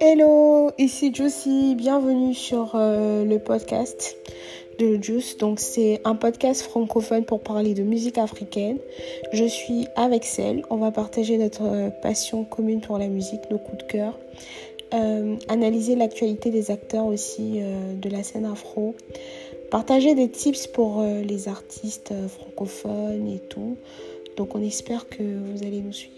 Hello, ici Juicy, bienvenue sur euh, le podcast de Juice. Donc c'est un podcast francophone pour parler de musique africaine. Je suis avec Celle, on va partager notre euh, passion commune pour la musique, nos coups de cœur, euh, analyser l'actualité des acteurs aussi de la scène afro, partager des tips pour les artistes francophones et tout. Donc on espère que vous allez nous suivre.